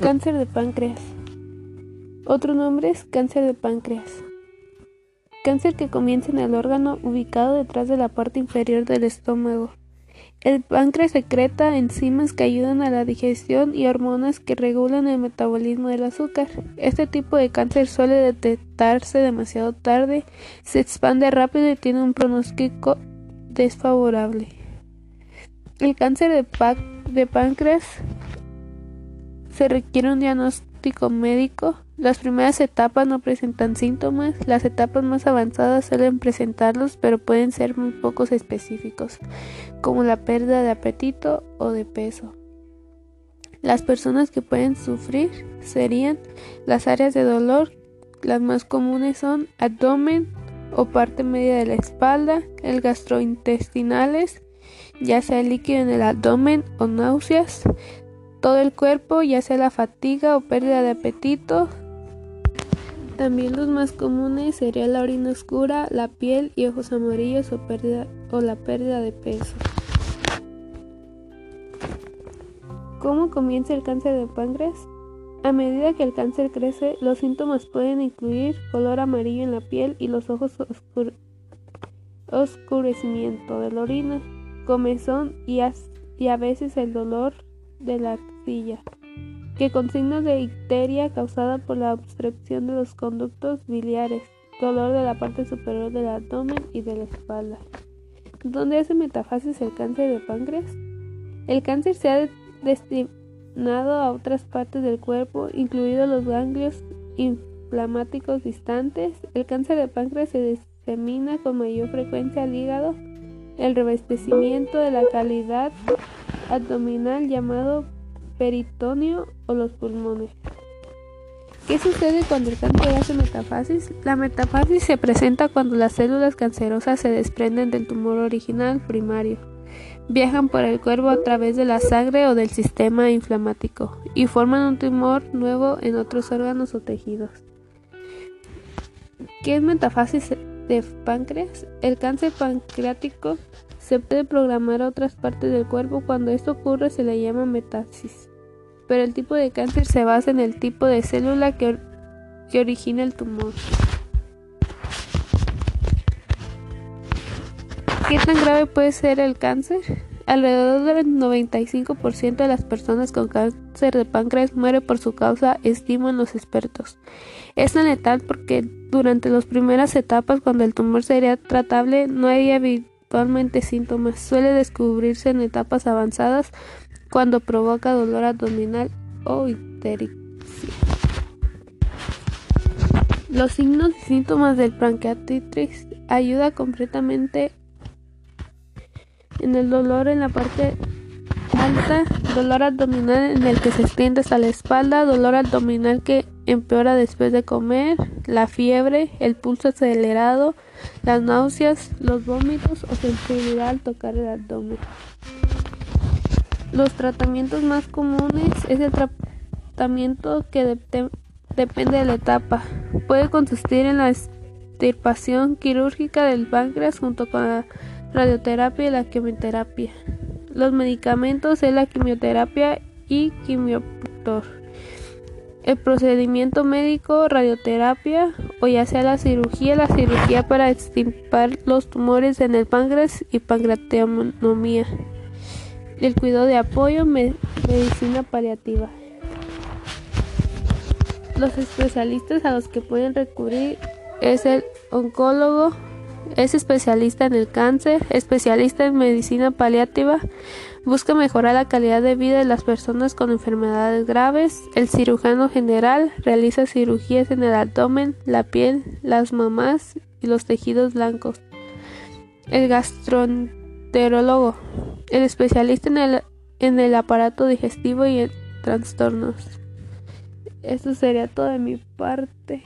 Cáncer de páncreas. Otro nombre es cáncer de páncreas. Cáncer que comienza en el órgano ubicado detrás de la parte inferior del estómago. El páncreas secreta enzimas que ayudan a la digestión y hormonas que regulan el metabolismo del azúcar. Este tipo de cáncer suele detectarse demasiado tarde, se expande rápido y tiene un pronóstico desfavorable. El cáncer de, de páncreas se requiere un diagnóstico médico. Las primeras etapas no presentan síntomas, las etapas más avanzadas suelen presentarlos, pero pueden ser muy pocos específicos, como la pérdida de apetito o de peso. Las personas que pueden sufrir serían las áreas de dolor, las más comunes son abdomen o parte media de la espalda, el gastrointestinales, ya sea líquido en el abdomen o náuseas, todo el cuerpo, ya sea la fatiga o pérdida de apetito. También los más comunes serían la orina oscura, la piel y ojos amarillos o, pérdida, o la pérdida de peso. ¿Cómo comienza el cáncer de páncreas? A medida que el cáncer crece, los síntomas pueden incluir color amarillo en la piel y los ojos oscurecimiento de la orina, comezón y a veces el dolor de la axilla, que con signos de icteria causada por la obstrucción de los conductos biliares, dolor de la parte superior del abdomen y de la espalda. ¿Dónde hace metafasis el cáncer de páncreas? El cáncer se ha destinado a otras partes del cuerpo, incluidos los ganglios inflamáticos distantes. El cáncer de páncreas se disemina con mayor frecuencia al hígado, el revestimiento de la calidad abdominal llamado peritoneo o los pulmones. ¿Qué sucede cuando el cáncer hace metafasis? La metafasis se presenta cuando las células cancerosas se desprenden del tumor original primario, viajan por el cuerpo a través de la sangre o del sistema inflamático y forman un tumor nuevo en otros órganos o tejidos. ¿Qué es metafasis de páncreas? El cáncer pancreático se puede programar a otras partes del cuerpo. Cuando esto ocurre se le llama metástasis. Pero el tipo de cáncer se basa en el tipo de célula que, que origina el tumor. ¿Qué tan grave puede ser el cáncer? Alrededor del 95% de las personas con cáncer de páncreas muere por su causa, estiman los expertos. Es tan letal porque durante las primeras etapas, cuando el tumor sería tratable, no hay Actualmente síntomas. Suele descubrirse en etapas avanzadas cuando provoca dolor abdominal o ictericia. Los signos y síntomas del pancreatitis ayuda completamente en el dolor en la parte alta, dolor abdominal en el que se extiende hasta la espalda, dolor abdominal que empeora después de comer, la fiebre, el pulso acelerado, las náuseas, los vómitos o sensibilidad al tocar el abdomen. Los tratamientos más comunes es el tratamiento que depende de la etapa. Puede consistir en la extirpación quirúrgica del páncreas junto con la radioterapia y la quimioterapia. Los medicamentos es la quimioterapia y quimiotor el procedimiento médico, radioterapia o ya sea la cirugía, la cirugía para extirpar los tumores en el páncreas y pancreatomía. El cuidado de apoyo, medicina paliativa. Los especialistas a los que pueden recurrir es el oncólogo, es especialista en el cáncer, especialista en medicina paliativa, Busca mejorar la calidad de vida de las personas con enfermedades graves. El cirujano general realiza cirugías en el abdomen, la piel, las mamás y los tejidos blancos. El gastroenterólogo, el especialista en el, en el aparato digestivo y en trastornos. Eso sería todo de mi parte.